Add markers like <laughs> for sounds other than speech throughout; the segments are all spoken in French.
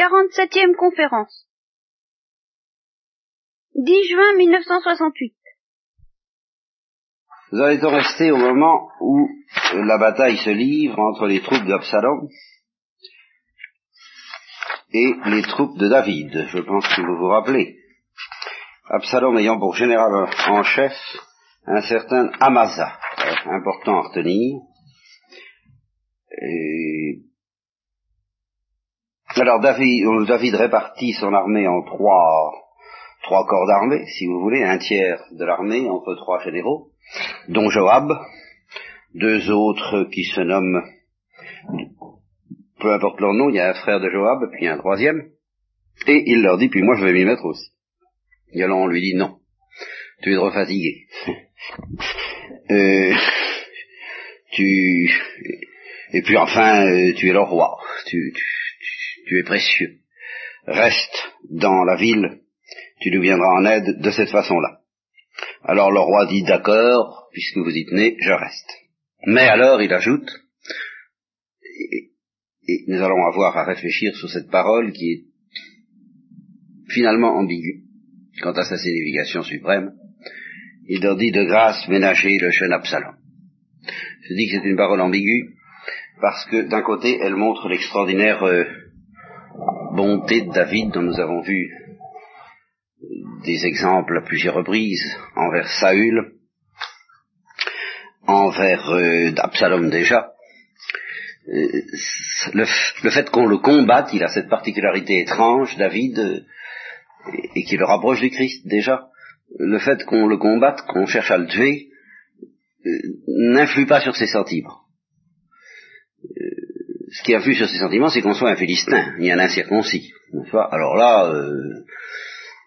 47e conférence. 10 juin 1968. Nous en étions restés au moment où la bataille se livre entre les troupes d'Absalom et les troupes de David. Je pense que vous vous rappelez. Absalom ayant pour général en chef un certain Amasa, important à retenir. Et alors David, répartit son armée en trois, corps d'armée, si vous voulez, un tiers de l'armée entre trois généraux, dont Joab, deux autres qui se nomment, peu importe leur nom, il y a un frère de Joab, puis un troisième, et il leur dit, puis moi je vais m'y mettre aussi. Et alors on lui dit non, tu es trop fatigué. <laughs> euh, tu et puis enfin euh, tu es le roi, tu, tu es précieux. Reste dans la ville, tu nous viendras en aide de cette façon-là. Alors le roi dit d'accord, puisque vous y tenez, je reste. Mais alors il ajoute, et, nous allons avoir à réfléchir sur cette parole qui est finalement ambiguë quant à sa signification suprême, il leur dit de grâce ménager le jeune Absalom. Je dis que c'est une parole ambiguë parce que d'un côté elle montre l'extraordinaire euh, bonté de David dont nous avons vu des exemples à plusieurs reprises envers Saül, envers euh, Absalom déjà. Euh, le, fait qu'on le combatte, il a cette particularité étrange, David, euh, et, qui le rapproche du Christ déjà. Le fait qu'on le combatte, qu'on cherche à le tuer, n'influe pas sur ses sentiments ce qui influe sur ses sentiments, c'est qu'on soit un Philistin, a un incirconcis. Alors là, euh,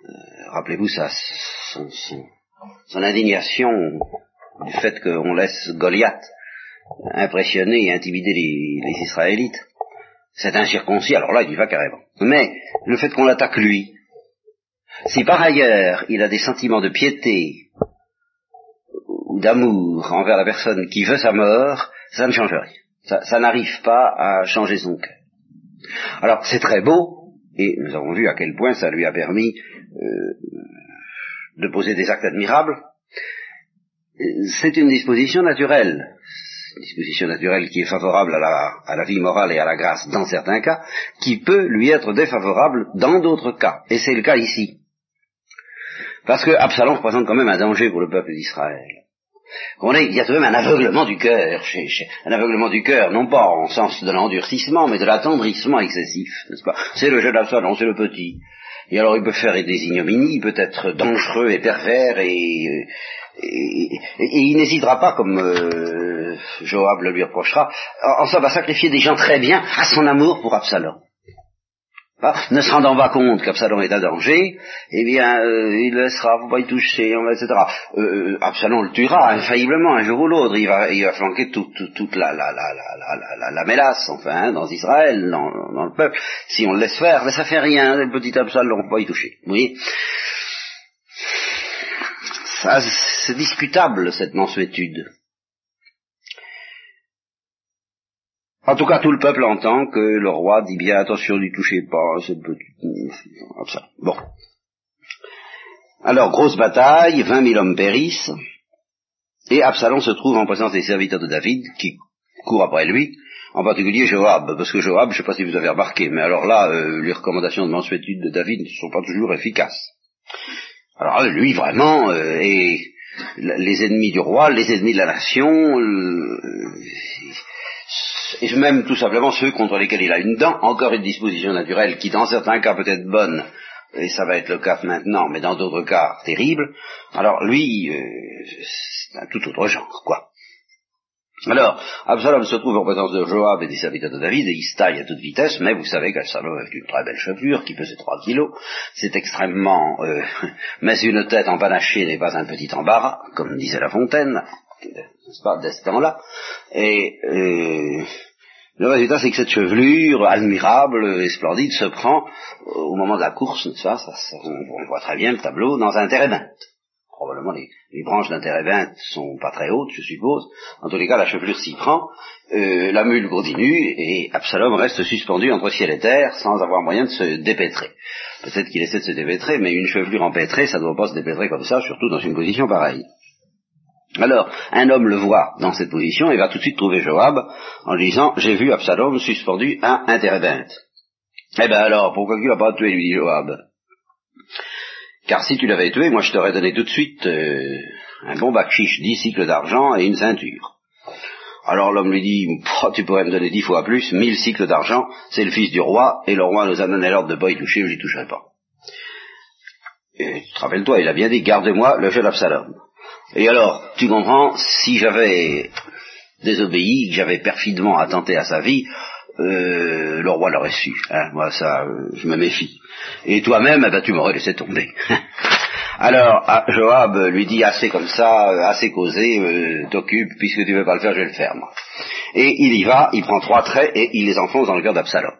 euh, rappelez-vous ça, son, indignation du fait qu'on laisse Goliath impressionner et intimider les, Israélites. C'est incirconcis, alors là, il y va carrément. Mais le fait qu'on l'attaque lui, si par ailleurs il a des sentiments de piété ou d'amour envers la personne qui veut sa mort, ça ne change rien. Ça, n'arrive pas à changer son cœur. Alors c'est très beau, et nous avons vu à quel point ça lui a permis euh, de poser des actes admirables. C'est une disposition naturelle, une disposition naturelle qui est favorable à la, à la vie morale et à la grâce dans certains cas, qui peut lui être défavorable dans d'autres cas. Et c'est le cas ici. Parce que Absalom représente quand même un danger pour le peuple d'Israël il y a tout de même un aveuglement du cœur, un aveuglement du cœur, non pas en sens de l'endurcissement, mais de l'attendrissement excessif, n'est-ce pas? C'est le jeune Absalom, c'est le petit. Et alors il peut faire des ignominies, il peut être dangereux et pervers, et, il n'hésitera pas, comme euh, Joab le lui reprochera, en, en ça va sacrifier des gens très bien à son amour pour Absalom ne se rendant pas compte qu'Absalom est un danger, eh bien, euh, il laissera, faut pas y toucher, etc. Euh, euh, Absalom le tuera infailliblement un jour ou l'autre. Il va, il va flanquer toute, la, la, la, la, la, mélasse, enfin, hein, dans Israël, dans, dans, le peuple. Si on le laisse faire, ben, ça fait rien. Le petit Absalom, faut pas y toucher. Vous voyez c'est discutable cette mansuétude. En tout cas, tout le peuple entend que le roi dit bien attention, n'y touchez pas, cette petite... Bon. Alors, grosse bataille, vingt mille hommes périssent, et Absalom se trouve en présence des serviteurs de David, qui courent après lui, en particulier Joab, parce que Joab, je ne sais pas si vous avez remarqué, mais alors là, euh, les recommandations de mansuétude de David ne sont pas toujours efficaces. Alors lui, vraiment, euh, et les ennemis du roi, les ennemis de la nation, euh, et même tout simplement ceux contre lesquels il a une dent, encore une disposition naturelle qui dans certains cas peut être bonne, et ça va être le cas maintenant, mais dans d'autres cas terrible, alors lui, euh, c'est un tout autre genre, quoi. Alors, Absalom se trouve en présence de Joab et des serviteurs de David, et il se taille à toute vitesse, mais vous savez qu'Absalom est une très belle chevelure, qui pesait 3 kilos, c'est extrêmement... Euh, <laughs> mais une tête empanachée n'est pas un petit embarras, comme disait La Fontaine, n'est-ce pas, de ce temps-là, et... Euh, le résultat, c'est que cette chevelure admirable et splendide se prend, au moment de la course, ça, ça, on, voit très bien le tableau, dans un terrain probablement les, branches d'un térébinthe sont pas très hautes, je suppose. En tous les cas, la chevelure s'y prend, euh, la mule continue, et Absalom reste suspendu entre ciel et terre sans avoir moyen de se dépêtrer. Peut-être qu'il essaie de se dépêtrer, mais une chevelure empêtrée, ça ne doit pas se dépêtrer comme ça, surtout dans une position pareille. Alors, un homme le voit dans cette position et va tout de suite trouver Joab en lui disant J'ai vu Absalom suspendu à un térébinthe. Eh bien alors, pourquoi tu l'as pas tué lui dit Joab. Car si tu l'avais tué, moi je t'aurais donné tout de suite euh, un bon chiche, dix cycles d'argent et une ceinture. Alors l'homme lui dit, tu pourrais me donner dix fois plus, mille cycles d'argent, c'est le fils du roi, et le roi nous a donné l'ordre de ne pas y toucher, je n'y toucherai pas. Et rappelles-toi, il a bien dit, garde-moi le jeune Absalom. Et alors, tu comprends, si j'avais désobéi, que j'avais perfidement attenté à sa vie, euh, le roi l'aurait su. Hein, moi, ça, euh, je me méfie. Et toi-même, eh ben, tu m'aurais laissé tomber. <laughs> Alors, ah, Joab lui dit assez comme ça, euh, assez causé, t'occupe, puisque tu veux pas le faire, je vais le faire, moi. Et il y va, il prend trois traits et il les enfonce dans le cœur d'Absalom.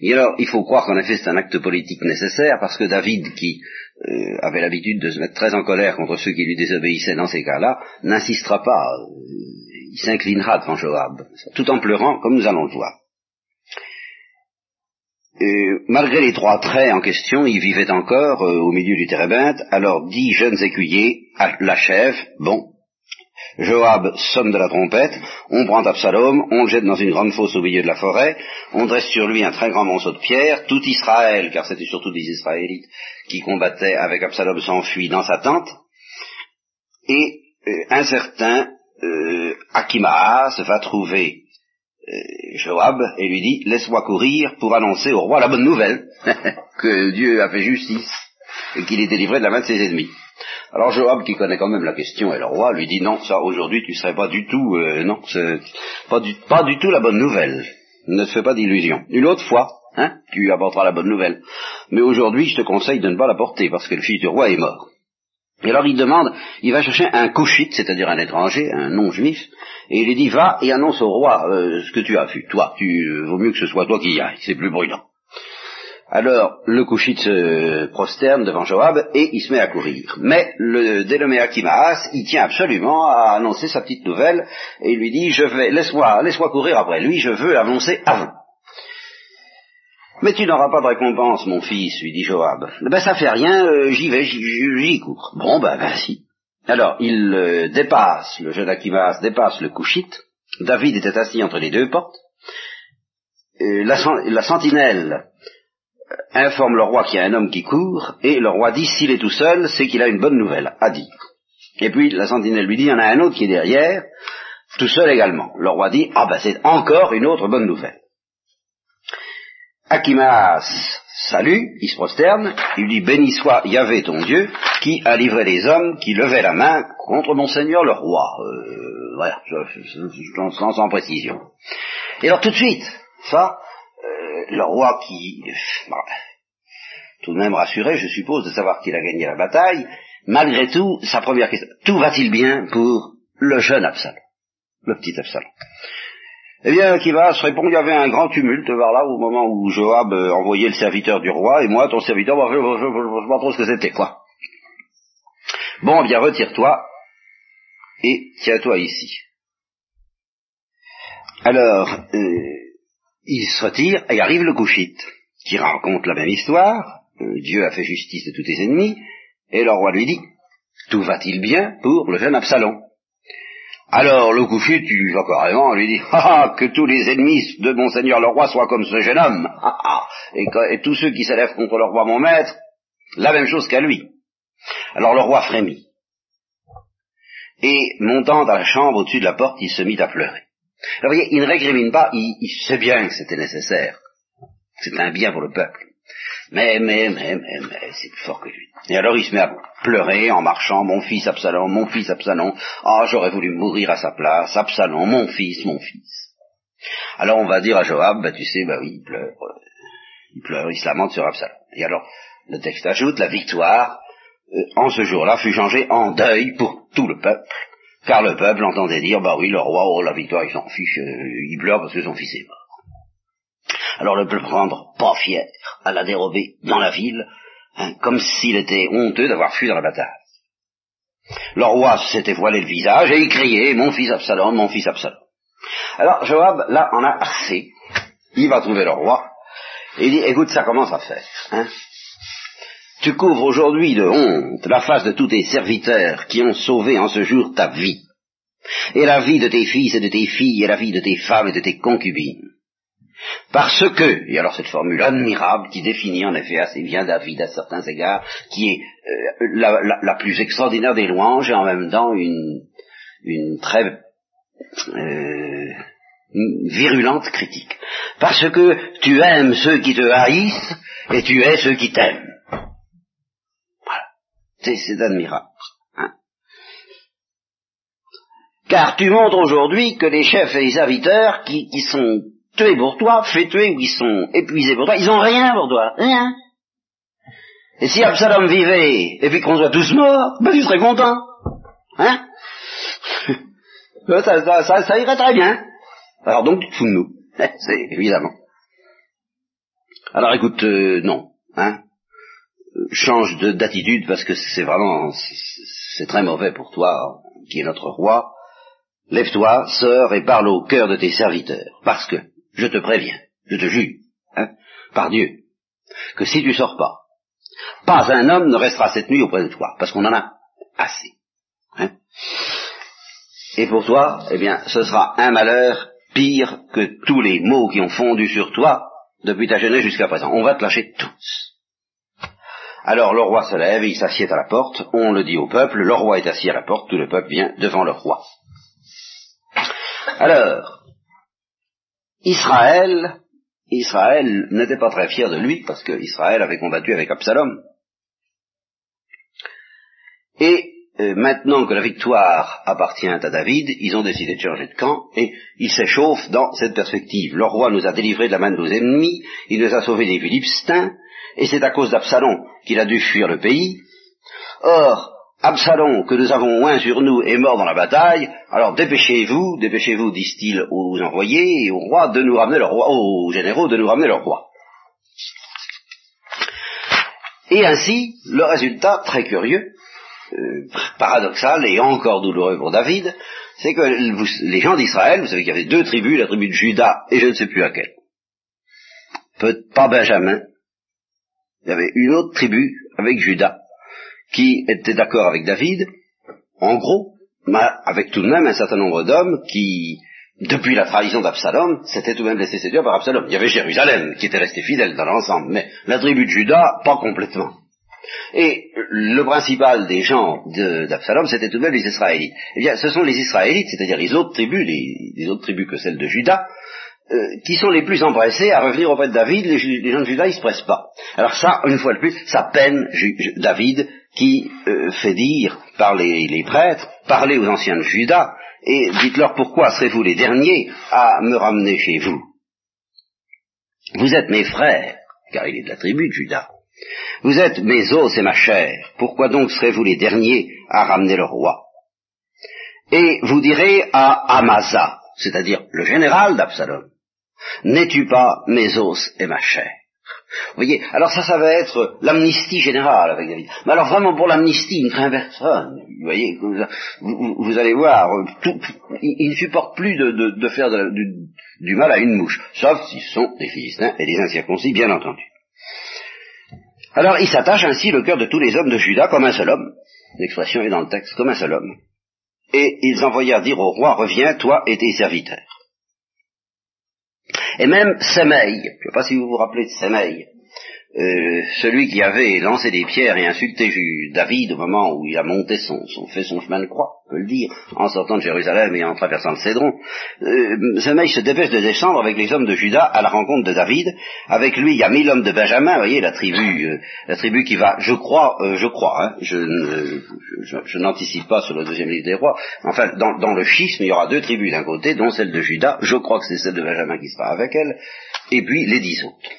Et alors, il faut croire qu'en effet c'est un acte politique nécessaire, parce que David, qui avait l'habitude de se mettre très en colère contre ceux qui lui désobéissaient dans ces cas-là, n'insistera pas, il s'inclinera devant Joab, tout en pleurant, comme nous allons le voir. Malgré les trois traits en question, il vivait encore euh, au milieu du térébinthe, alors dix jeunes écuyers l'achèvent, bon, Joab sonne de la trompette, on prend Absalom, on le jette dans une grande fosse au milieu de la forêt, on dresse sur lui un très grand monceau de pierre, tout Israël, car c'était surtout des Israélites qui combattaient avec Absalom, s'enfuit dans sa tente, et euh, un certain euh, Akimaas va trouver euh, Joab et lui dit laisse-moi courir pour annoncer au roi la bonne nouvelle <laughs> que Dieu a fait justice et qu'il est délivré de la main de ses ennemis. Alors Joab, qui connaît quand même la question, et le roi lui dit non, ça aujourd'hui tu serais pas du tout, euh, non, c'est pas du, pas du tout la bonne nouvelle. Ne te fais pas d'illusions. Une autre fois, hein, tu apporteras la bonne nouvelle. Mais aujourd'hui, je te conseille de ne pas la porter parce que le fils du roi est mort. Et alors il demande, il va chercher un couchite, c'est-à-dire un étranger, un non-juif, et il lui dit, va et annonce au roi euh, ce que tu as vu. Toi, tu euh, vaut mieux que ce soit toi qui y aille, c'est plus bruyant. Alors le couchite se prosterne devant Joab et il se met à courir. Mais le dénommé Akimaas, il tient absolument à annoncer sa petite nouvelle et il lui dit, je vais, laisse-moi, laisse-moi courir après lui, je veux annoncer avant. Mais tu n'auras pas de récompense, mon fils, lui dit Joab. Ben ça fait rien, euh, j'y vais, j'y cours. Bon, ben, si. Alors, il euh, dépasse, le jeune Akimas dépasse le couchite. David était assis entre les deux portes. la, sentinelle informe le roi qu'il y a un homme qui court, et le roi dit, s'il est tout seul, c'est qu'il a une bonne nouvelle à dire. Et puis, la sentinelle lui dit, il y en a un autre qui est derrière, tout seul également. Le roi dit, ah ben c'est encore une autre bonne nouvelle. Akimas salue, il se prosterne, il dit béni soit Yahvé ton Dieu, qui a livré les hommes qui levaient la main contre mon Seigneur le roi. Euh, voilà, je, précision. Et alors tout de suite, ça, euh, le roi qui, bah, tout de même rassuré, je suppose, de savoir qu'il a gagné la bataille, malgré tout, sa première question, tout va-t-il bien pour le jeune Absalom, le petit Absalom? Eh bien, qui va se répondre, il y avait un grand tumulte vers là au moment où Joab euh, envoyait le serviteur du roi, et moi, ton serviteur, je ne sais pas trop ce que c'était, quoi. Bon, eh bien, retire-toi, et tiens-toi ici. Alors, euh, il se retire, et arrive le couchite, qui raconte la même histoire, euh, Dieu a fait justice de tous tes ennemis, et le roi lui dit, tout va-t-il bien pour le jeune Absalom? Alors le coucher, tu vas carrément lui dire ah, ah, que tous les ennemis de mon seigneur le roi soient comme ce jeune homme, ah, ah, et, et tous ceux qui s'élèvent contre le roi mon maître, la même chose qu'à lui. Alors le roi frémit. Et montant dans la chambre au-dessus de la porte, il se mit à pleurer. Alors vous voyez, il ne récrimine pas, il, sait bien que c'était nécessaire. C'est un bien pour le peuple. Mais, mais, mais, mais, mais, c'est plus fort que lui. Et alors il se met à pleurer en marchant, mon fils Absalom, mon fils Absalom, ah j'aurais voulu mourir à sa place, Absalom, mon fils, mon fils. Alors on va dire à Joab, bah tu sais, bah oui, il pleure, euh, il pleure, il se lamente sur Absalom. Et alors le texte ajoute, la victoire, euh, en ce jour-là, fut changée en deuil pour tout le peuple, car le peuple entendait dire, bah oui, le roi, oh la victoire, il s'en fiche, euh, il pleure parce que son fils est mort. Alors le peuple prendre pas fier à la dérober dans la ville, hein, comme s'il était honteux d'avoir fui dans la bataille. Le roi s'était voilé le visage et il criait, mon fils Absalom, mon fils Absalom. Alors Joab, là, en a assez. Il va trouver le roi. Et il dit, écoute, ça commence à faire. Hein tu couvres aujourd'hui de honte la face de tous tes serviteurs qui ont sauvé en ce jour ta vie, et la vie de tes fils et de tes filles, et la vie de tes femmes et de tes concubines. Parce que, et alors cette formule admirable qui définit en effet assez bien David à certains égards, qui est euh, la, plus extraordinaire des louanges et en même temps une, une très euh, virulente critique. Parce que tu aimes ceux qui te haïssent et tu hais ceux qui t'aiment. C'est admirable. Hein. Car tu montres aujourd'hui que les chefs et les serviteurs qui, qui sont tués pour toi, tuer ou qui sont épuisés pour toi, ils ont rien pour toi, rien. Et si Absalom vivait et puis qu'on soit tous morts, ben tu serais content. Hein <laughs> ça, irait très bien. Alors donc fous de nous. <laughs> C'est évidemment. Alors écoute, euh, non. Hein Change d'attitude parce que c'est vraiment, c'est très mauvais pour toi, qui est notre roi. Lève-toi, sœur, et parle au cœur de tes serviteurs. Parce que, je te préviens, je te jure, hein, par Dieu, que si tu sors pas, pas un homme ne restera cette nuit auprès de toi, parce qu'on en a assez. Hein. Et pour toi, eh bien, ce sera un malheur pire que tous les maux qui ont fondu sur toi depuis ta jeunesse jusqu'à présent. On va te lâcher tous. Alors le roi se lève, il s'assied à la porte, on le dit au peuple, le roi est assis à la porte, tout le peuple vient devant le roi. Alors, Israël, Israël n'était pas très fier de lui parce que Israël avait combattu avec Absalom. Et euh, maintenant que la victoire appartient à David, ils ont décidé de changer de camp et ils s'échauffent dans cette perspective. Le roi nous a délivrés de la main de nos ennemis, il nous a sauvés des Philistins, et c'est à cause d'Absalom qu'il a dû fuir le pays. Or, Absalom, que nous avons oint sur nous, est mort dans la bataille, alors dépêchez-vous, dépêchez-vous, disent-ils aux envoyés et au roi de nous ramener le roi, aux généraux de nous ramener le roi. Et ainsi, le résultat, très curieux, euh, paradoxal et encore douloureux pour David, c'est que les gens d'Israël, vous savez qu'il y avait deux tribus, la tribu de Judas et je ne sais plus laquelle. Peut, pas Benjamin. Il y avait une autre tribu avec Judas qui était d'accord avec David, en gros, mais avec tout de même un certain nombre d'hommes qui, depuis la trahison d'Absalom, s'étaient tout de même laissés séduire par Absalom. Il y avait Jérusalem qui était resté fidèle dans l'ensemble, mais la tribu de Judas, pas complètement. Et le principal des gens d'Absalom, c'était tout de même les Israélites. Eh bien, ce sont les Israélites, c'est-à-dire les autres tribus, les, autres tribus que celles de Judas, euh, qui sont les plus empressés à revenir auprès de David, les, gens de Judas, ils se pressent pas. Alors ça, une fois de plus, ça peine David qui euh, fait dire par les, prêtres, parlez aux anciens de Judas, et dites-leur pourquoi serez-vous les derniers à me ramener chez vous? Vous êtes mes frères, car il est de la tribu de Judas. Vous êtes mes os et ma chair, pourquoi donc serez-vous les derniers à ramener le roi? Et vous direz à Amasa, c'est-à-dire le général d'Absalom, N'es-tu pas mes os et ma chair vous voyez, alors ça, ça va être l'amnistie générale avec David. Mais alors vraiment pour l'amnistie, il ne craint personne. Vous voyez, vous, allez voir, il, ne supporte plus de, faire du, mal à une mouche, sauf si ce sont des Philistins et des incirconcis, bien entendu. Alors il s'attache ainsi le cœur de tous les hommes de Juda comme un seul homme. L'expression est dans le texte, comme un seul homme. Et ils envoyèrent dire au roi, reviens, toi et tes serviteurs. Et même Semeil, je ne sais pas si vous vous rappelez de Semeil, euh, celui qui avait lancé des pierres et insulté David au moment où il a monté son, son fait son chemin de croix, on peut le dire, en sortant de Jérusalem et en traversant le Cédron, euh, Semeil se dépêche de descendre avec les hommes de Juda à la rencontre de David. Avec lui, il y a mille hommes de Benjamin, voyez, la tribu, euh, la tribu qui va, je crois, euh, je crois, hein, je, je, n'anticipe pas sur le deuxième livre des rois, enfin, dans, dans le schisme, il y aura deux tribus d'un côté, dont celle de Juda, je crois que c'est celle de Benjamin qui sera avec elle, et puis les dix autres.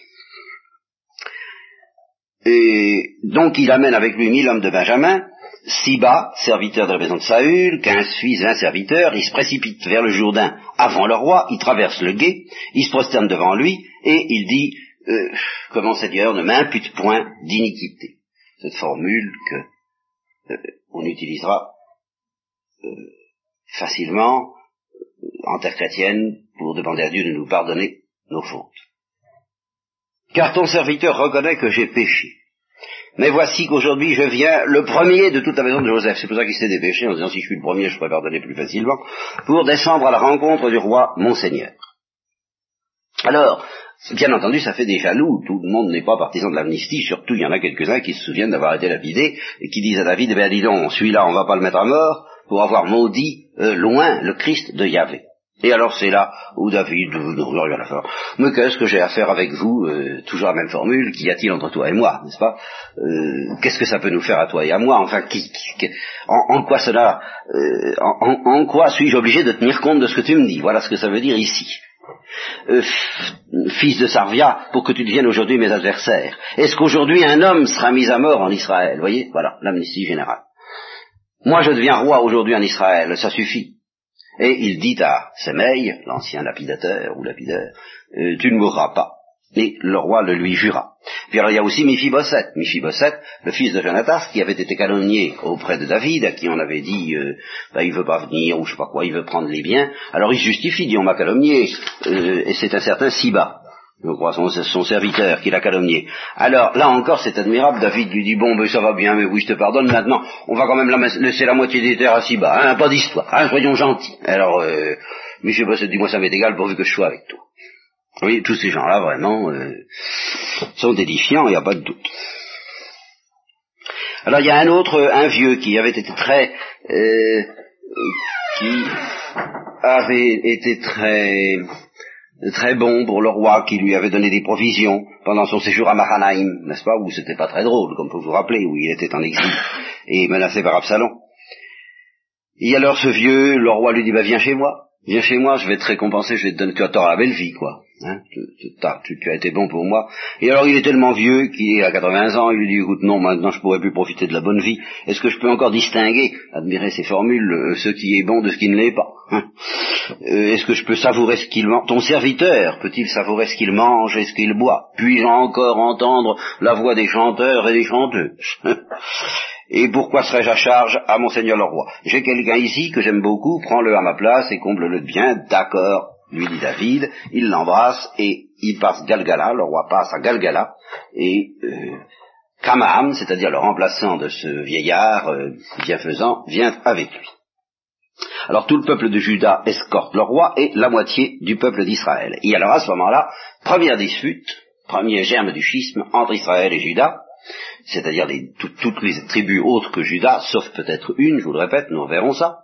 Et donc il amène avec lui mille hommes de Benjamin, Siba, serviteur de la maison de Saül, quinze fils, vingt serviteurs, il se précipite vers le Jourdain avant le roi, il traverse le gué, il se prosterne devant lui, et il dit, euh, comment Seigneur ne m'impute point d'iniquité. Cette formule que euh, on utilisera facilement en terre chrétienne pour demander à Dieu de nous pardonner nos fautes. Car ton serviteur reconnaît que j'ai péché. Mais voici qu'aujourd'hui je viens, le premier de toute la maison de Joseph, c'est pour ça qu'il s'est dépêché en disant si je suis le premier, je pourrais pardonner plus facilement, pour descendre à la rencontre du roi mon Seigneur. Alors, bien entendu, ça fait des jaloux, tout le monde n'est pas partisan de l'amnistie, surtout il y en a quelques-uns qui se souviennent d'avoir été lapidés et qui disent à David, bien dis donc, celui-là on va pas le mettre à mort pour avoir maudit euh, loin le Christ de Yahvé. Et alors c'est là où David, nous rien à faire. Mais qu'est-ce que j'ai à faire avec vous euh, Toujours la même formule, qu'y a-t-il entre toi et moi, n'est-ce pas? Euh, Qu'est-ce que ça peut nous faire à toi et à moi? Enfin, qui, en, quoi cela euh, en, en, quoi suis-je obligé de tenir compte de ce que tu me dis? Voilà ce que ça veut dire ici. fils de Sarvia, pour que tu deviennes aujourd'hui mes adversaires. Est-ce qu'aujourd'hui un homme sera mis à mort en Israël? Voyez, voilà, l'amnistie générale. Moi je deviens roi aujourd'hui en Israël, ça suffit. Et il dit à Semeil, l'ancien lapidateur ou lapidaire, euh, tu ne mourras pas. Et le roi le lui jura. Puis alors il y a aussi Mephibosheth, Mephibosheth, le fils de Jonathan, qui avait été calomnié auprès de David, à qui on avait dit, euh, bah, il veut pas venir, ou je sais pas quoi, il veut prendre les biens. Alors il justifie, dit, on m'a calomnié, euh, et c'est un certain Siba je crois, son, son serviteur qui l'a calomnié. Alors, là encore, c'est admirable, David lui dit, bon, ben ça va bien, mais oui, je te pardonne, maintenant, on va quand même laisser la moitié des terres à si bas, hein, pas d'histoire, hein, soyons gentils. Alors, euh, Monsieur Bossette dit, moi ça m'est égal pourvu que je sois avec toi. Oui, tous ces gens-là, vraiment, euh, sont édifiants, il n'y a pas de doute. Alors, il y a un autre, un vieux, qui avait été très... Euh, qui avait été très très bon pour le roi qui lui avait donné des provisions pendant son séjour à Mahanaïm, n'est-ce pas, où c'était pas très drôle, comme vous vous rappeler, où il était en exil et menacé par Absalom. Et alors ce vieux, le roi lui dit, bah viens chez moi, viens chez moi, je vais te récompenser, je vais te donner, tu as tort la belle vie, quoi. Hein, tu, tu, as été bon pour moi. Et alors il est tellement vieux qu'il est à 80 ans, il lui dit, écoute, non, maintenant je pourrais plus profiter de la bonne vie. Est-ce que je peux encore distinguer, admirer ces formules, euh, ce qui est bon de ce qui ne l'est pas hein? Euh, Est-ce que je peux savourer ce qu'il mange? Ton serviteur peut-il savourer ce qu'il mange et ce qu'il boit? Puis-je encore entendre la voix des chanteurs et des chanteuses? <laughs> Et pourquoi serais-je à charge à monseigneur le roi? J'ai quelqu'un ici que j'aime beaucoup, prends-le à ma place et comble-le bien, d'accord, lui dit David, il l'embrasse et il passe Galgala, le roi passe à Galgala, et euh, Kamaham, c'est-à-dire le remplaçant de ce vieillard euh, bienfaisant, vient avec lui. Alors tout le peuple de Juda escorte le roi et la moitié du peuple d'Israël. Et alors à ce moment-là, première dispute, premier germe du schisme entre Israël et Juda, c'est-à-dire toutes les tribus autres que Juda, sauf peut-être une, je vous le répète, nous verrons ça,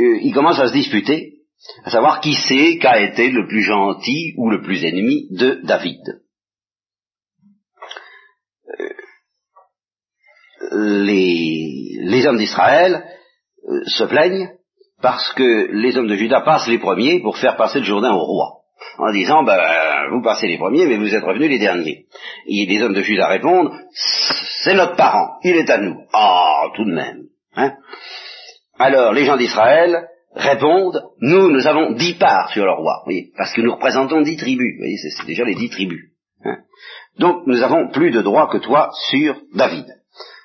euh, ils commencent à se disputer à savoir qui c'est qu'a été le plus gentil ou le plus ennemi de David. Euh, les, hommes d'Israël euh, se plaignent parce que les hommes de Juda passent les premiers pour faire passer le Jourdain au roi, en disant, ben, vous passez les premiers, mais vous êtes revenus les derniers. Et les hommes de Juda répondent, c'est notre parent, il est à nous. Ah, tout de même. Hein Alors, les gens d'Israël répondent, nous, nous avons dix parts sur le roi, oui, parce que nous représentons dix tribus, vous voyez, c'est déjà les dix tribus. Hein. Donc, nous avons plus de droits que toi sur David.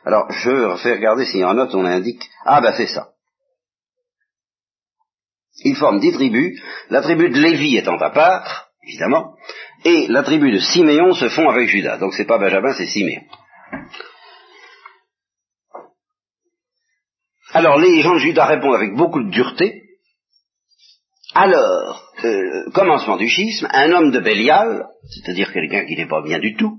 Alors, je fais regarder si en note on indique, ah ben c'est ça. Ils forment dix tribus, la tribu de Lévi étant à part, évidemment, et la tribu de Siméon se fond avec Judas. Donc c'est pas Benjamin, c'est Siméon. Alors les gens de Judas répondent avec beaucoup de dureté. Alors, euh, commencement du schisme, un homme de Bélial, c'est-à-dire quelqu'un qui n'est pas bien du tout,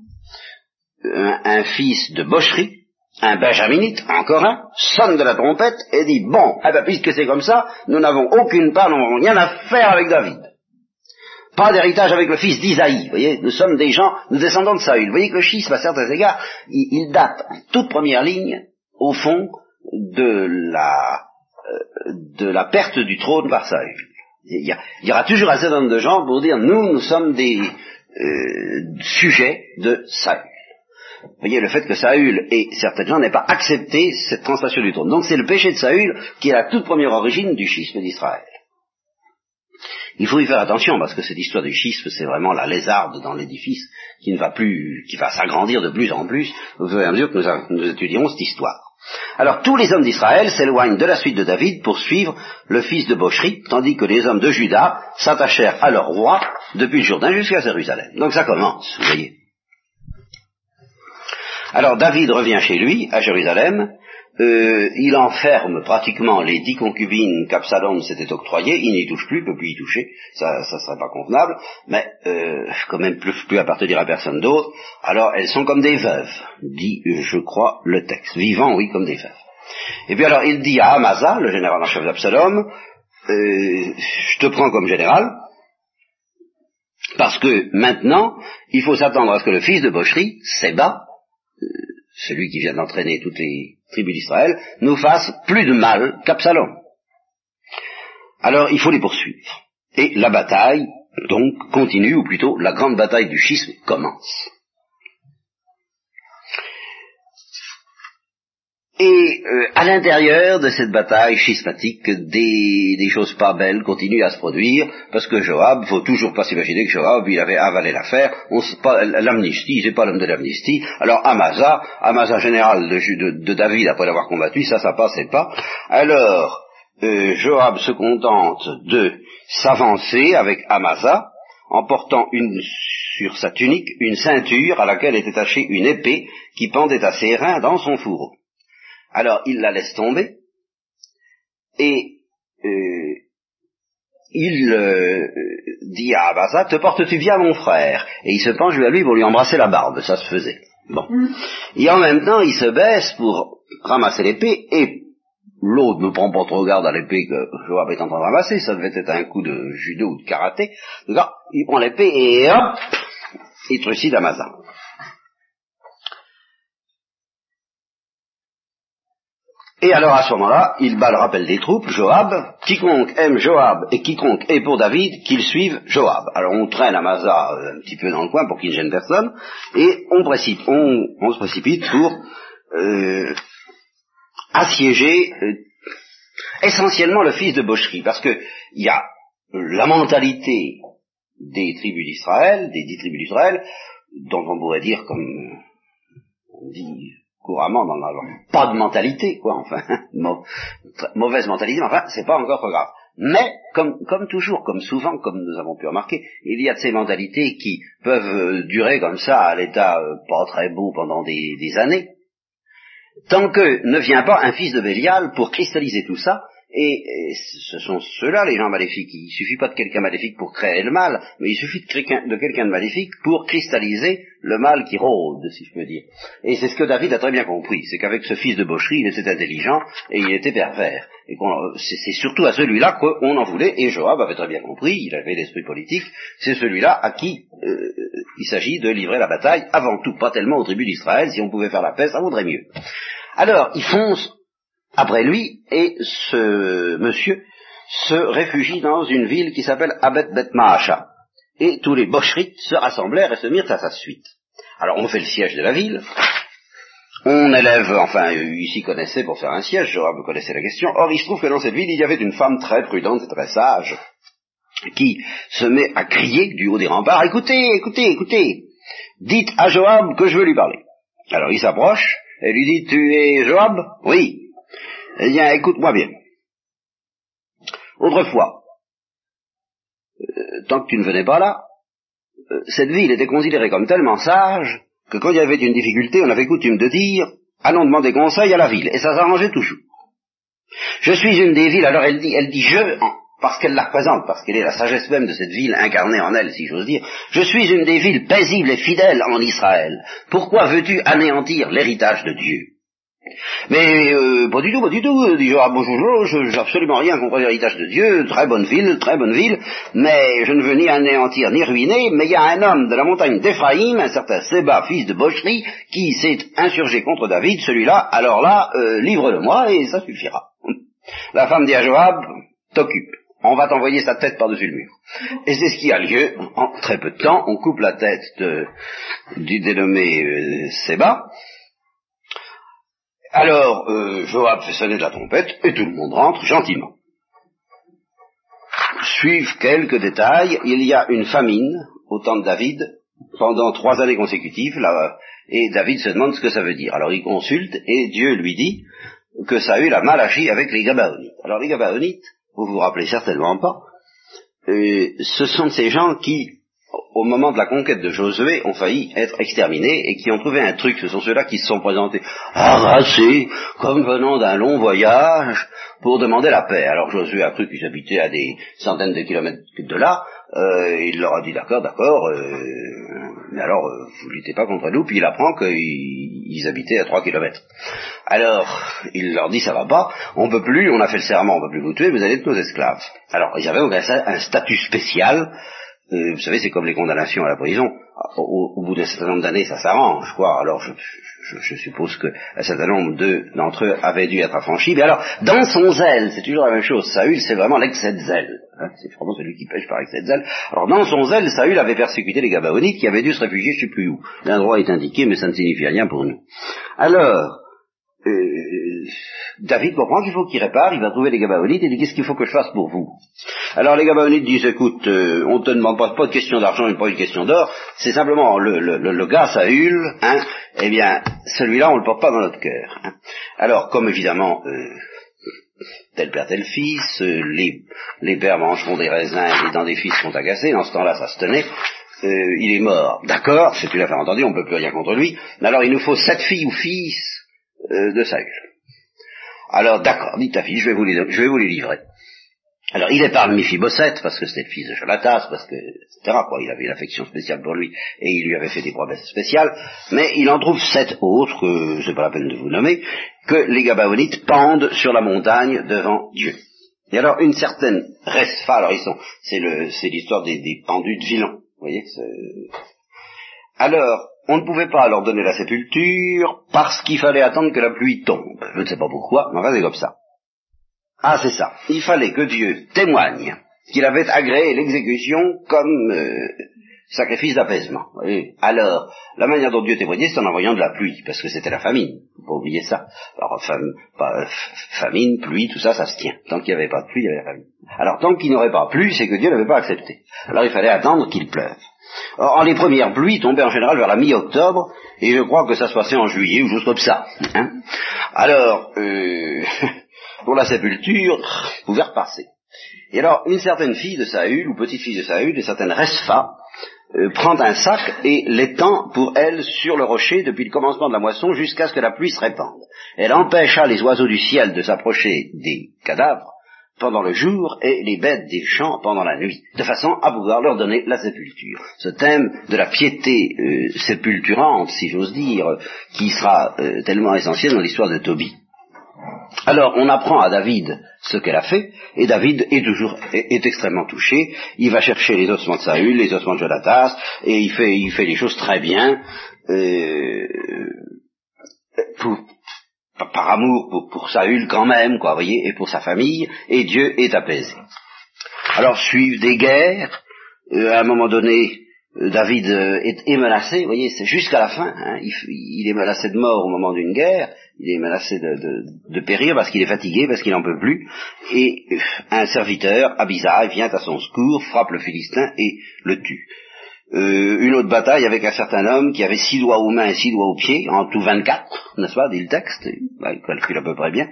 un, fils de Bocherie, un benjaminite, encore un, sonne de la trompette et dit, bon, eh ben, puisque c'est comme ça, nous n'avons aucune part, nous n'avons rien à faire avec David. Pas d'héritage avec le fils d'Isaïe, vous voyez, nous sommes des gens, nous descendons de Saül. Vous voyez que le schisme, à certains égards, il, il date en toute première ligne, au fond, de la, euh, de la perte du trône par Saül. Il y, aura toujours un certain nombre de gens pour dire nous, nous sommes des euh, sujets de Saül. Vous voyez, le fait que Saül et certains gens n'aient pas accepté cette translation du trône. Donc c'est le péché de Saül qui est la toute première origine du schisme d'Israël. Il faut y faire attention parce que cette histoire du schisme, c'est vraiment la lézarde dans l'édifice qui ne va plus, qui va s'agrandir de plus en plus au fur et à mesure que nous étudierons cette histoire. Alors tous les hommes d'Israël s'éloignent de la suite de David pour suivre le fils de Bochri, tandis que les hommes de Juda s'attachèrent à leur roi depuis le Jourdain jusqu'à Jérusalem. Donc ça commence, vous voyez. Alors David revient chez lui, à Jérusalem, euh, il enferme pratiquement les dix concubines qu'Absalom s'était octroyées, il n'y touche plus, il ne peut plus y toucher, ça ne serait pas convenable, mais euh, quand même plus, plus appartenir à personne d'autre, alors elles sont comme des veuves, dit, je crois, le texte, vivant, oui, comme des veuves. Et puis alors il dit à Amasa, le général en chef d'Absalom, euh, je te prends comme général, parce que maintenant, il faut s'attendre à ce que le fils de Bocherie, euh, celui qui vient d'entraîner toutes les tribus d'Israël, nous fasse plus de mal qu'Absalom. Alors il faut les poursuivre. Et la bataille, donc, continue, ou plutôt la grande bataille du schisme commence. Et euh, à l'intérieur de cette bataille schismatique, des, des, choses pas belles continuent à se produire, parce que Joab, faut toujours pas s'imaginer que Joab, il avait avalé l'affaire, l'amnistie, c'est pas l'homme de l'amnistie. Alors Amasa, Amasa général de, de, David après l'avoir combattu, ça, ça passait pas. Alors euh, Joab se contente de s'avancer avec Amasa, en portant une, sur sa tunique une ceinture à laquelle était attachée une épée qui pendait à ses reins dans son fourreau. Alors il la laisse tomber et euh, il euh, dit à Abasa, te portes-tu bien mon frère? Et il se penche vers lui pour lui embrasser la barbe, ça se faisait. Bon. Mm. Et en même temps, il se baisse pour ramasser l'épée et l'autre ne prend pas trop garde à l'épée que Joab est en train de ramasser, ça devait être un coup de judo ou de karaté. Donc, il prend l'épée et hop, il trucide Amasa. Et alors à ce moment-là, il bat le rappel des troupes, Joab, quiconque aime Joab et quiconque est pour David, qu'il suive Joab. Alors on traîne Amasa euh, un petit peu dans le coin pour qu'il ne gêne personne, et on, se précipite pour euh, assiéger euh, essentiellement le fils de Bocherie, parce que il y a la mentalité des tribus d'Israël, des dix tribus d'Israël, dont on pourrait dire comme on dit couramment dans. Pas de mentalité, quoi, enfin, <laughs> mauvaise mentalité, mais enfin, c'est pas encore trop grave. Mais, comme, comme toujours, comme souvent, comme nous avons pu remarquer, il y a de ces mentalités qui peuvent euh, durer comme ça à l'état euh, pas très beau pendant des, des, années, tant que ne vient pas un fils de Bélial pour cristalliser tout ça et, ce sont ceux-là, les gens maléfiques. Il suffit pas de quelqu'un maléfique pour créer le mal, mais il suffit de quelqu'un de, maléfique pour cristalliser le mal qui rôde, si je peux dire. Et c'est ce que David a très bien compris, c'est qu'avec ce fils de Bocherie, il était intelligent et il était pervers. Et c'est surtout à celui-là qu'on en voulait, et Joab avait très bien compris, il avait l'esprit politique, c'est celui-là à qui euh, il s'agit de livrer la bataille, avant tout, pas tellement aux tribus d'Israël, si on pouvait faire la paix, ça vaudrait mieux. Alors, il fonce après lui, et ce monsieur se réfugie dans une ville qui s'appelle Abet Bet Maasha. Et tous les bocherites se rassemblèrent et se mirent à sa suite. Alors on fait le siège de la ville, on élève, enfin, ici connaissait pour faire un siège, Joab connaissait la question. Or, il se trouve que dans cette ville, il y avait une femme très prudente et très sage, qui se met à crier du haut des remparts, écoutez, écoutez, écoutez, dites à Joab que je veux lui parler. Alors il s'approche, et lui dit, tu es Joab? Oui. Eh bien, écoute-moi bien. Autrefois, euh, tant que tu ne venais pas là, euh, cette ville était considérée comme tellement sage que quand il y avait une difficulté, on avait coutume de dire allons demander conseil à la ville, et ça s'arrangeait toujours. Je suis une des villes, alors elle dit, elle dit je, parce qu'elle la représente, parce qu'elle est la sagesse même de cette ville incarnée en elle, si j'ose dire, je suis une des villes paisibles et fidèles en Israël. Pourquoi veux-tu anéantir l'héritage de Dieu? Mais euh, pas du tout, pas du tout, dit Joab, bonjour, je n'ai absolument rien contre l'héritage de Dieu, très bonne ville, très bonne ville, mais je ne veux ni anéantir ni ruiner, mais il y a un homme de la montagne d'Éphraïm, un certain Séba, fils de Bocherie, qui s'est insurgé contre David, celui-là, alors là, euh, livre-le-moi et ça suffira. <laughs> La femme dit à Joab, t'occupe, on va t'envoyer sa tête par-dessus le mur. Et c'est ce qui a lieu, en très peu de temps, on coupe la tête de, du dénommé euh, Séba, alors, euh, Joab fait sonner de la trompette et tout le monde rentre gentiment. Suivent quelques détails. Il y a une famine au temps de David pendant trois années consécutives. Et David se demande ce que ça veut dire. Alors il consulte et Dieu lui dit que Saül a mal agi avec les Gabaonites. Alors les Gabaonites, vous vous rappelez certainement pas, euh, ce sont ces gens qui, au moment de la conquête de Josué, ont failli être exterminés et qui ont trouvé un truc. Ce sont ceux-là qui se sont présentés harassés, comme venant d'un long voyage, pour demander la paix. Alors Josué a cru qu'ils habitaient à des centaines de kilomètres de là. Euh, il leur a dit d'accord, d'accord, euh, mais alors euh, vous luttez pas contre nous. Puis il apprend qu'ils habitaient à trois kilomètres. Alors il leur dit ça va pas, on peut plus, on a fait le serment, on peut plus vous tuer, vous allez être nos esclaves. Alors ils avaient un statut spécial euh, vous savez, c'est comme les condamnations à la prison. Au, bout d'un certain nombre d'années, ça s'arrange, quoi. Alors, je, suppose qu'un certain nombre d'entre eux avaient dû être affranchis. Mais alors, dans son zèle, c'est toujours la même chose. Saül, c'est vraiment l'excès de zèle. Hein. c'est vraiment celui qui pêche par excès de zèle. Alors, dans son zèle, Saül avait persécuté les Gabaonites qui avaient dû se réfugier je sais plus où. L'endroit est indiqué, mais ça ne signifie rien pour nous. Alors, euh, David comprend qu'il faut qu'il répare, il va trouver les Gabaonites et dit qu'est-ce qu'il faut que je fasse pour vous? Alors les Gabaonites disent écoute, euh, on te demande pas, de question d'argent et pas une question d'or, c'est simplement le, le, le, gars Saül, hein, eh bien celui-là on le porte pas dans notre cœur. Hein. Alors comme évidemment euh, tel père tel fils, les, les pères mangeront des raisins et les dents des fils sont agacés, dans ce temps-là ça se tenait, il est mort. D'accord, c'est une affaire entendue, on ne peut plus rien contre lui. Mais alors il nous faut sept filles ou fils euh, de Saül. Alors d'accord, dit ta fille, je vais vous les, je vais vous les livrer. Alors il épargne Mephibosheth, parce que c'était le fils de Jonathan, parce que, etc., quoi, il avait une affection spéciale pour lui, et il lui avait fait des promesses spéciales, mais il en trouve sept autres, que c'est pas la peine de vous nommer, que les Gabaonites pendent sur la montagne devant Dieu. Et alors une certaine Resfa, alors ils sont, c'est l'histoire des, des pendus de Vilon, vous voyez, alors, on ne pouvait pas leur donner la sépulture parce qu'il fallait attendre que la pluie tombe. Je ne sais pas pourquoi, mais enfin c'est comme ça. Ah, c'est ça. Il fallait que Dieu témoigne qu'il avait agréé l'exécution comme euh, sacrifice d'apaisement. Alors, la manière dont Dieu témoignait, c'est en envoyant de la pluie, parce que c'était la famine. Faut pas oublier ça. Alors, famine, pluie, tout ça, ça se tient. Tant qu'il n'y avait pas de pluie, il y avait la famine. Alors, tant qu'il n'aurait pas plu, c'est que Dieu n'avait pas accepté. Alors, il fallait attendre qu'il pleuve. Or, les premières pluies tombaient en général vers la mi-octobre, et je crois que ça se passait en juillet ou juste comme ça. Hein. Alors, euh, <laughs> pour la sépulture, pouvait repasser. Et alors, une certaine fille de Saül, ou petite fille de Saül, une certaine Resfa, euh, prend un sac et l'étend pour elle sur le rocher depuis le commencement de la moisson jusqu'à ce que la pluie se répande. Elle empêcha les oiseaux du ciel de s'approcher des cadavres pendant le jour et les bêtes des champs pendant la nuit, de façon à pouvoir leur donner la sépulture. Ce thème de la piété euh, sépulturante, si j'ose dire, qui sera euh, tellement essentiel dans l'histoire de Tobie. Alors, on apprend à David ce qu'elle a fait, et David est toujours est, extrêmement touché. Il va chercher les ossements de Saül, les ossements de Jonathan, et il fait il fait les choses très bien. Euh, pour, par amour pour, Saül quand même, quoi, voyez, et pour sa famille, et Dieu est apaisé. Alors suivent des guerres, euh, à un moment donné, euh, David euh, est, menacé, vous voyez, c'est jusqu'à la fin, hein, il, est menacé de mort au moment d'une guerre, il est menacé de, périr parce qu'il est fatigué, parce qu'il n'en peut plus, et un serviteur, Abisai, vient à son secours, frappe le Philistin et le tue. Euh, une autre bataille avec un certain homme qui avait six doigts aux mains et six doigts aux pieds, en tout 24, n'est-ce pas, dit le texte, il calcule à peu près bien,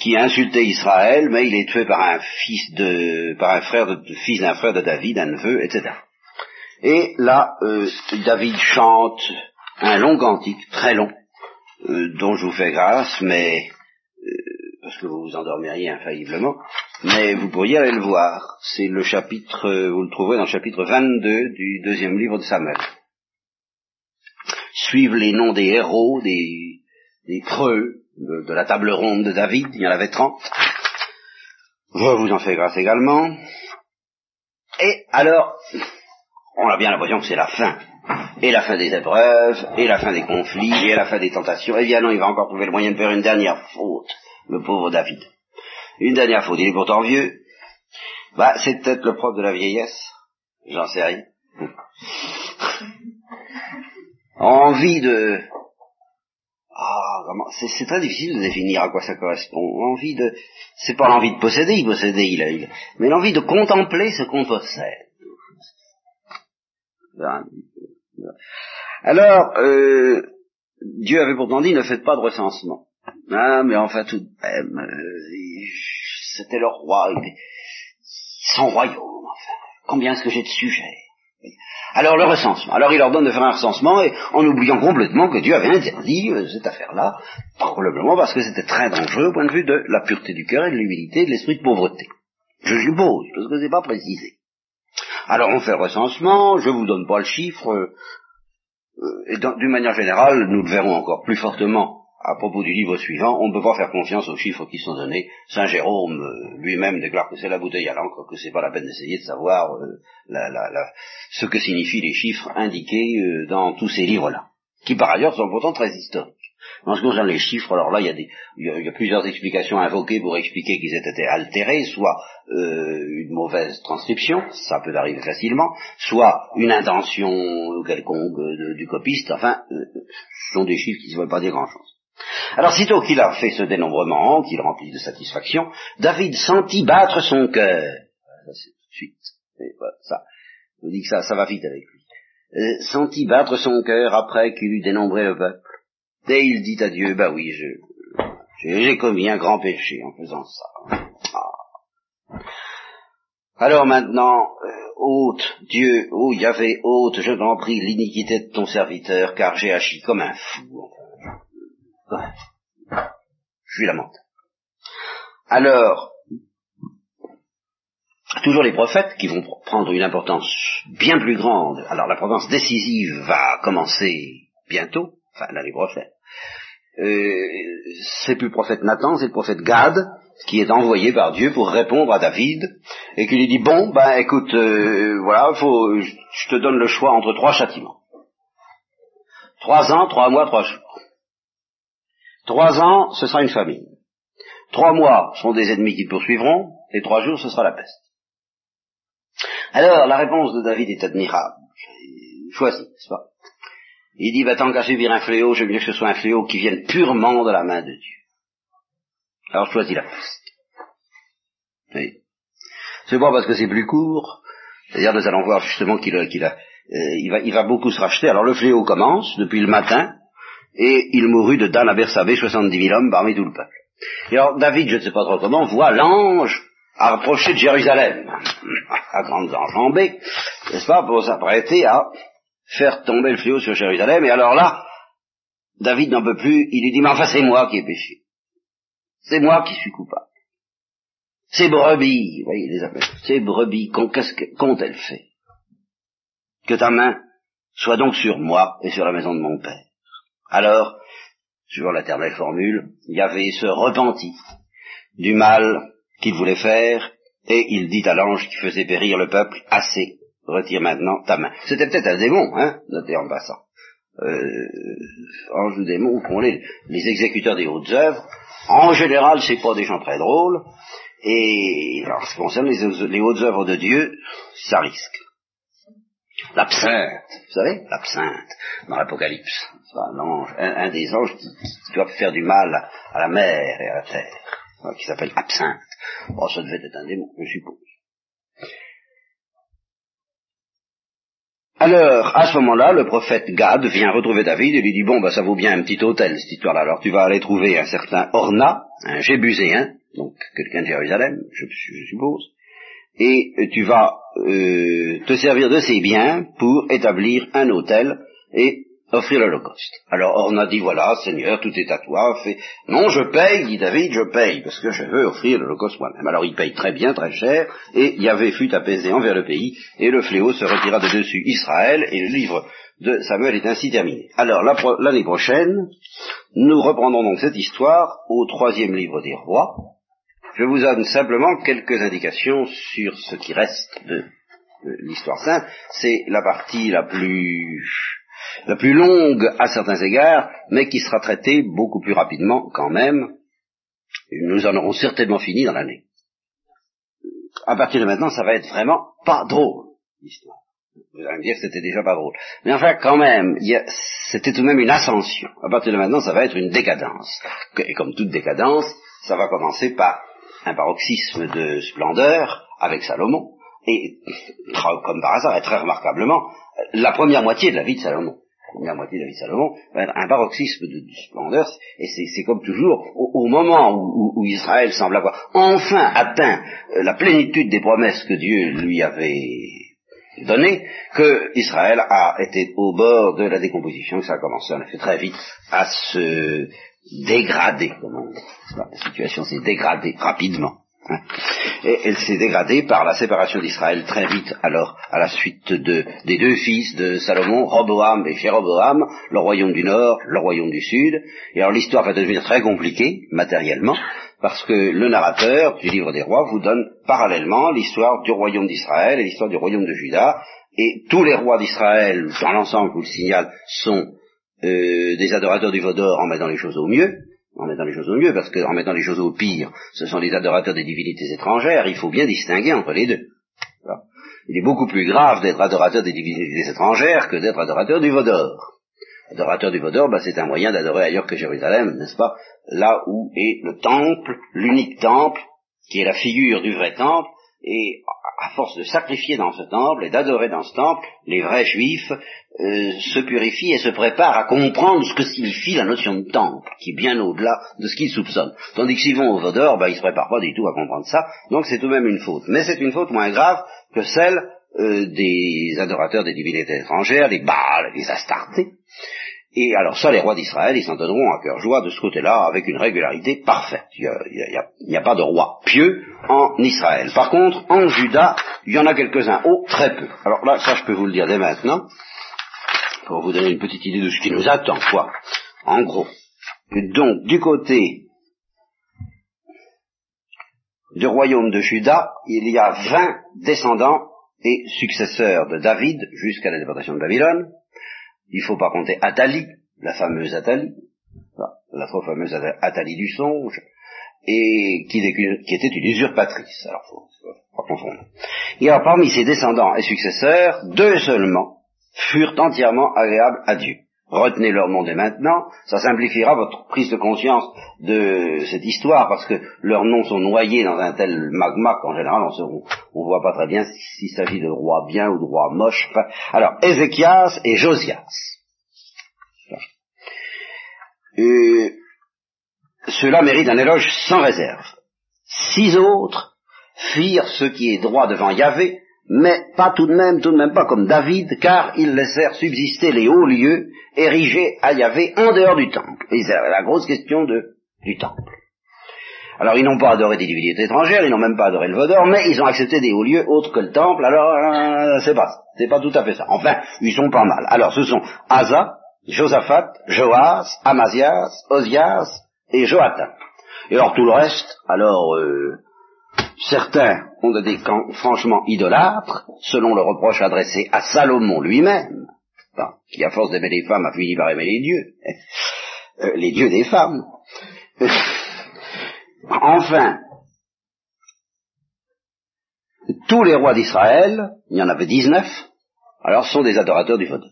qui a insulté Israël, mais il est tué par un fils de, par un frère de, fils d'un frère de David, un neveu, etc. Et là, euh, David chante un long cantique, très long, euh, dont je vous fais grâce, mais que vous vous endormiriez infailliblement, mais vous pourriez aller le voir. C'est le chapitre, euh, vous le trouverez dans le chapitre 22 du deuxième livre de Samuel. Suivent les noms des héros, des, des creux de, la table ronde de David, il y en avait 30. Je vous en fais grâce également. Et alors, on a bien l'impression que c'est la fin. Et la fin des épreuves, et la fin des conflits, et la fin des tentations. Et bien non, il va encore trouver le moyen de faire une dernière faute le pauvre David. Une dernière faute, il est pourtant vieux. Bah, c'est peut-être le propre de la vieillesse. J'en sais rien. <laughs> Envie de... Ah, c'est très difficile de définir à quoi ça correspond. Envie de... C'est pas l'envie de posséder, il possédait, il a, il mais l'envie de contempler ce qu'on possède. Alors, euh, Dieu avait pourtant dit ne faites pas de recensement. Ah, mais enfin tout de même, euh, c'était le roi, sans royaume, enfin. Combien est-ce que j'ai de sujets? Alors le recensement. Alors il ordonne de faire un recensement et en oubliant complètement que Dieu avait interdit euh, cette affaire-là, probablement parce que c'était très dangereux au point de vue de la pureté du cœur et de l'humilité de l'esprit de pauvreté. Je suppose, parce que c'est pas précisé. Alors on fait le recensement, je vous donne pas le chiffre, euh, euh, et d'une manière générale, nous le verrons encore plus fortement à propos du livre suivant, on ne peut pas faire confiance aux chiffres qui sont donnés. Saint Jérôme euh, lui-même déclare que c'est la bouteille à l'encre, que c'est pas la peine d'essayer de savoir euh, ce que signifient les chiffres indiqués euh, dans tous ces livres-là, qui par ailleurs sont pourtant très historiques. En ce qui concerne les chiffres, alors là, il y, a y a, plusieurs explications invoquées pour expliquer qu'ils aient été altérés, soit une mauvaise transcription, ça peut arriver facilement, soit une intention quelconque du copiste, enfin, ce sont des chiffres qui ne veulent pas dire grand-chose. Alors, sitôt qu'il a fait ce dénombrement, qu'il remplit de satisfaction, David sentit battre son cœur. Ça, c'est tout de suite. ça, je vous dis que ça, ça va vite avec lui. Euh, sentit battre son cœur après qu'il eut dénombré le peuple. Et il dit à Dieu, bah oui, je, j'ai commis un grand péché en faisant ça. Ah. Alors maintenant, euh, ôte, Dieu, oh Yahvé, ôte, je t'en prie, l'iniquité de ton serviteur, car j'ai agi comme un fou. Je suis la Alors, toujours les prophètes qui vont prendre une importance bien plus grande. Alors la province décisive va commencer bientôt, enfin l'année prochaine. Euh, c'est plus le prophète Nathan, c'est le prophète Gad qui est envoyé par Dieu pour répondre à David et qui lui dit bon ben écoute euh, voilà faut je te donne le choix entre trois châtiments trois ans trois mois trois jours Trois ans, ce sera une famine. Trois mois sont des ennemis qui poursuivront, et trois jours, ce sera la peste. Alors, la réponse de David est admirable. Choisis, n'est-ce pas? Il dit, bah, tant qu'à subir un fléau, je veux que ce soit un fléau qui vienne purement de la main de Dieu. Alors, choisis la peste. Oui. C'est pas parce que c'est plus court. C'est-à-dire, nous allons voir justement qu'il euh, va, il va beaucoup se racheter. Alors, le fléau commence depuis le matin, et il mourut de Dan à Bersabé, 70 000 hommes parmi tout le peuple. Et alors David, je ne sais pas trop comment, voit l'ange approcher de Jérusalem, <laughs> à grandes enjambées, n'est-ce pas, pour s'apprêter à faire tomber le fléau sur Jérusalem, et alors là, David n'en peut plus, il lui dit, mais enfin c'est moi qui ai péché. C'est moi qui suis coupable. Ces brebis, vous voyez, les appelle, ces brebis, qu'ont-elles fait? Que ta main soit donc sur moi et sur la maison de mon père. Alors, suivant l'éternelle formule, Yahvé se repentit du mal qu'il voulait faire, et il dit à l'ange qui faisait périr le peuple, assez, retire maintenant ta main. C'était peut-être un démon, hein, notez en passant. Euh, ange ou démon, pour les, les exécuteurs des hautes œuvres, en général, c'est pas des gens très drôles, et alors, ce qui concerne les, les hautes œuvres de Dieu, ça risque. L'absinthe, vous savez, l'absinthe, dans l'Apocalypse. Un, un, des anges qui, doit faire du mal à la mer et à la terre, qui s'appelle absinthe. Bon, ça devait être un démon, je suppose. Alors, à ce moment-là, le prophète Gad vient retrouver David et lui dit, bon, bah, ça vaut bien un petit hôtel, cette histoire-là. Alors, tu vas aller trouver un certain Orna, un Jébuséen, donc quelqu'un de Jérusalem, je suppose, et tu vas euh, te servir de ses biens pour établir un hôtel et offrir l'Holocauste. Alors on a dit voilà, Seigneur, tout est à toi. Fait, non, je paye, dit David, je paye, parce que je veux offrir l'Holocauste moi-même. Alors il paye très bien, très cher, et Yahvé fut apaisé envers le pays, et le fléau se retira de dessus Israël, et le livre de Samuel est ainsi terminé. Alors l'année prochaine, nous reprendrons donc cette histoire au troisième livre des rois, je vous donne simplement quelques indications sur ce qui reste de, l'histoire sainte. C'est la partie la plus, la plus longue à certains égards, mais qui sera traitée beaucoup plus rapidement quand même. Nous en aurons certainement fini dans l'année. À partir de maintenant, ça va être vraiment pas drôle, l'histoire. Vous allez me dire que c'était déjà pas drôle. Mais enfin, quand même, c'était tout de même une ascension. À partir de maintenant, ça va être une décadence. Et comme toute décadence, ça va commencer par un paroxysme de splendeur avec Salomon, et <laughs> comme par hasard, et très remarquablement, la première moitié de la vie de Salomon. la moitié de la vie de Salomon, être un paroxysme de, splendeur, et c'est comme toujours, au, moment où, Israël semble avoir enfin atteint euh, la plénitude des promesses que Dieu lui avait données, que Israël a été au bord de la décomposition, que ça a commencé en effet très vite à se dégrader, comme on dit. La situation s'est dégradée rapidement. Et elle s'est dégradée par la séparation d'Israël très vite, alors, à la suite de, des deux fils de Salomon, Roboam et Jéroboam, le royaume du Nord, le royaume du Sud. Et alors l'histoire va devenir très compliquée, matériellement, parce que le narrateur du livre des rois vous donne parallèlement l'histoire du royaume d'Israël et l'histoire du royaume de Juda, et tous les rois d'Israël, dans l'ensemble, vous le signale, sont euh, des adorateurs du Vaudor en mettant les choses au mieux, en mettant les choses au mieux, parce qu'en mettant les choses au pire, ce sont les adorateurs des divinités étrangères, il faut bien distinguer entre les deux. Il est beaucoup plus grave d'être adorateur des divinités étrangères que d'être adorateur du Vaudor. Adorateur du Vaudor, bah, c'est un moyen d'adorer ailleurs que Jérusalem, n'est-ce pas? Là où est le temple, l'unique temple, qui est la figure du vrai temple, et à force de sacrifier dans ce temple et d'adorer dans ce temple, les vrais juifs euh, se purifient et se préparent à comprendre ce que signifie la notion de temple, qui est bien au-delà de ce qu'ils soupçonnent. Tandis que s'ils vont au Vaudor, bah, ils se préparent pas du tout à comprendre ça, donc c'est tout de même une faute. Mais c'est une faute moins grave que celle euh, des adorateurs des divinités étrangères, des Baals, des Astartés, et alors ça, les rois d'Israël, ils s'en donneront à cœur joie de ce côté-là avec une régularité parfaite. Il n'y a, pas de roi pieux en Israël. Par contre, en Juda, il y en a quelques-uns. Oh, très peu. Alors là, ça je peux vous le dire dès maintenant, pour vous donner une petite idée de ce qui nous attend, quoi. En gros. donc, du côté du royaume de Juda, il y a vingt descendants et successeurs de David jusqu'à la déportation de Babylone. Il faut pas compter Athalie, la fameuse Athalie, la trop fameuse Athalie du songe, et qui, était une usurpatrice. Alors, faut pas confondre. Et alors, parmi ses descendants et successeurs, deux seulement furent entièrement agréables à Dieu. Retenez leur nom dès maintenant, ça simplifiera votre prise de conscience de cette histoire, parce que leurs noms sont noyés dans un tel magma qu'en général on ne voit pas très bien s'il s'agit de rois bien ou de rois moches. alors, Ézéchias et Josias. Cela mérite un éloge sans réserve. Six autres firent ce qui est droit devant Yahvé, mais pas tout de même, tout de même pas comme David, car ils laissèrent subsister les hauts lieux érigés à Yahvé en dehors du temple. Et c'est la grosse question de, du temple. Alors ils n'ont pas adoré des divinités étrangères, ils n'ont même pas adoré le Vaudor, mais ils ont accepté des hauts lieux autres que le temple, alors euh, c'est pas c'est pas tout à fait ça. Enfin, ils sont pas mal. Alors ce sont Asa, Josaphat, Joas, Amazias, Osias et Joatam. Et alors tout le reste, alors euh, Certains ont des camps franchement idolâtres, selon le reproche adressé à Salomon lui-même, qui à force d'aimer les femmes a fini par aimer les dieux, euh, les dieux des femmes. <laughs> enfin, tous les rois d'Israël, il y en avait dix-neuf, alors sont des adorateurs du vaudor.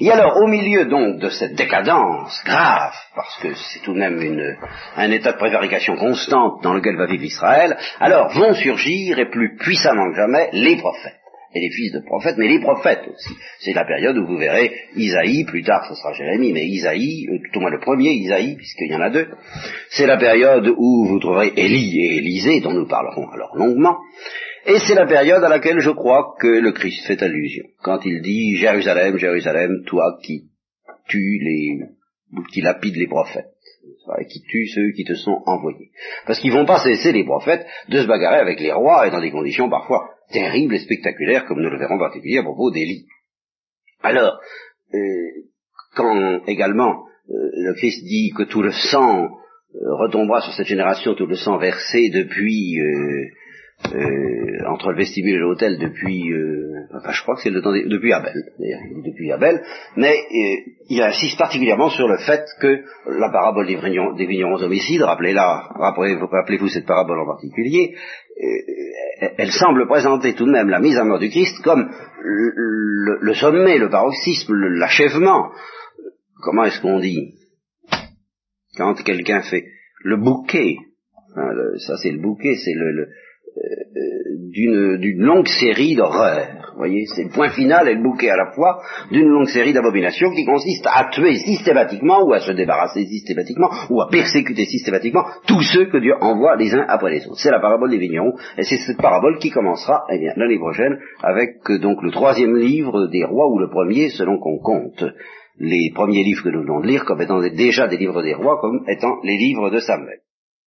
Et alors, au milieu donc de cette décadence grave, parce que c'est tout de même un état de prévarication constante dans lequel va vivre Israël, alors vont surgir, et plus puissamment que jamais, les prophètes. Et les fils de prophètes, mais les prophètes aussi. C'est la période où vous verrez Isaïe, plus tard ce sera Jérémie, mais Isaïe, euh, tout au moins le premier Isaïe, puisqu'il y en a deux, c'est la période où vous trouverez Élie et Élisée, dont nous parlerons alors longuement, et c'est la période à laquelle je crois que le Christ fait allusion, quand il dit Jérusalem, Jérusalem, toi qui tues les, qui lapides les prophètes, et qui tues ceux qui te sont envoyés. Parce qu'ils vont pas cesser, les prophètes, de se bagarrer avec les rois, et dans des conditions parfois terribles et spectaculaires, comme nous le verrons en particulier à propos d'Élie. Alors, euh, quand également euh, le Christ dit que tout le sang euh, retombera sur cette génération, tout le sang versé depuis euh, entre le vestibule et l'hôtel depuis, euh, enfin je crois que c'est le temps depuis Abel, d'ailleurs, depuis Abel, mais euh, il insiste particulièrement sur le fait que la parabole des vignerons, des homicides, rappelez-la, rappelez-vous cette parabole en particulier, elle semble présenter tout de même la mise à mort du Christ comme le, le sommet, le paroxysme, l'achèvement. Comment est-ce qu'on dit? Quand quelqu'un fait le bouquet, hein, ça c'est le bouquet, c'est le, d'une longue série d'horreurs. Voyez, c'est le point final et le bouquet à la fois d'une longue série d'abominations qui consiste à tuer systématiquement ou à se débarrasser systématiquement ou à persécuter systématiquement tous ceux que Dieu envoie les uns après les autres. C'est la parabole des vignerons et c'est cette parabole qui commencera eh bien, l'année prochaine avec euh, donc le troisième livre des rois ou le premier selon qu'on compte les premiers livres que nous venons de lire comme étant déjà des livres des rois comme étant les livres de Samuel.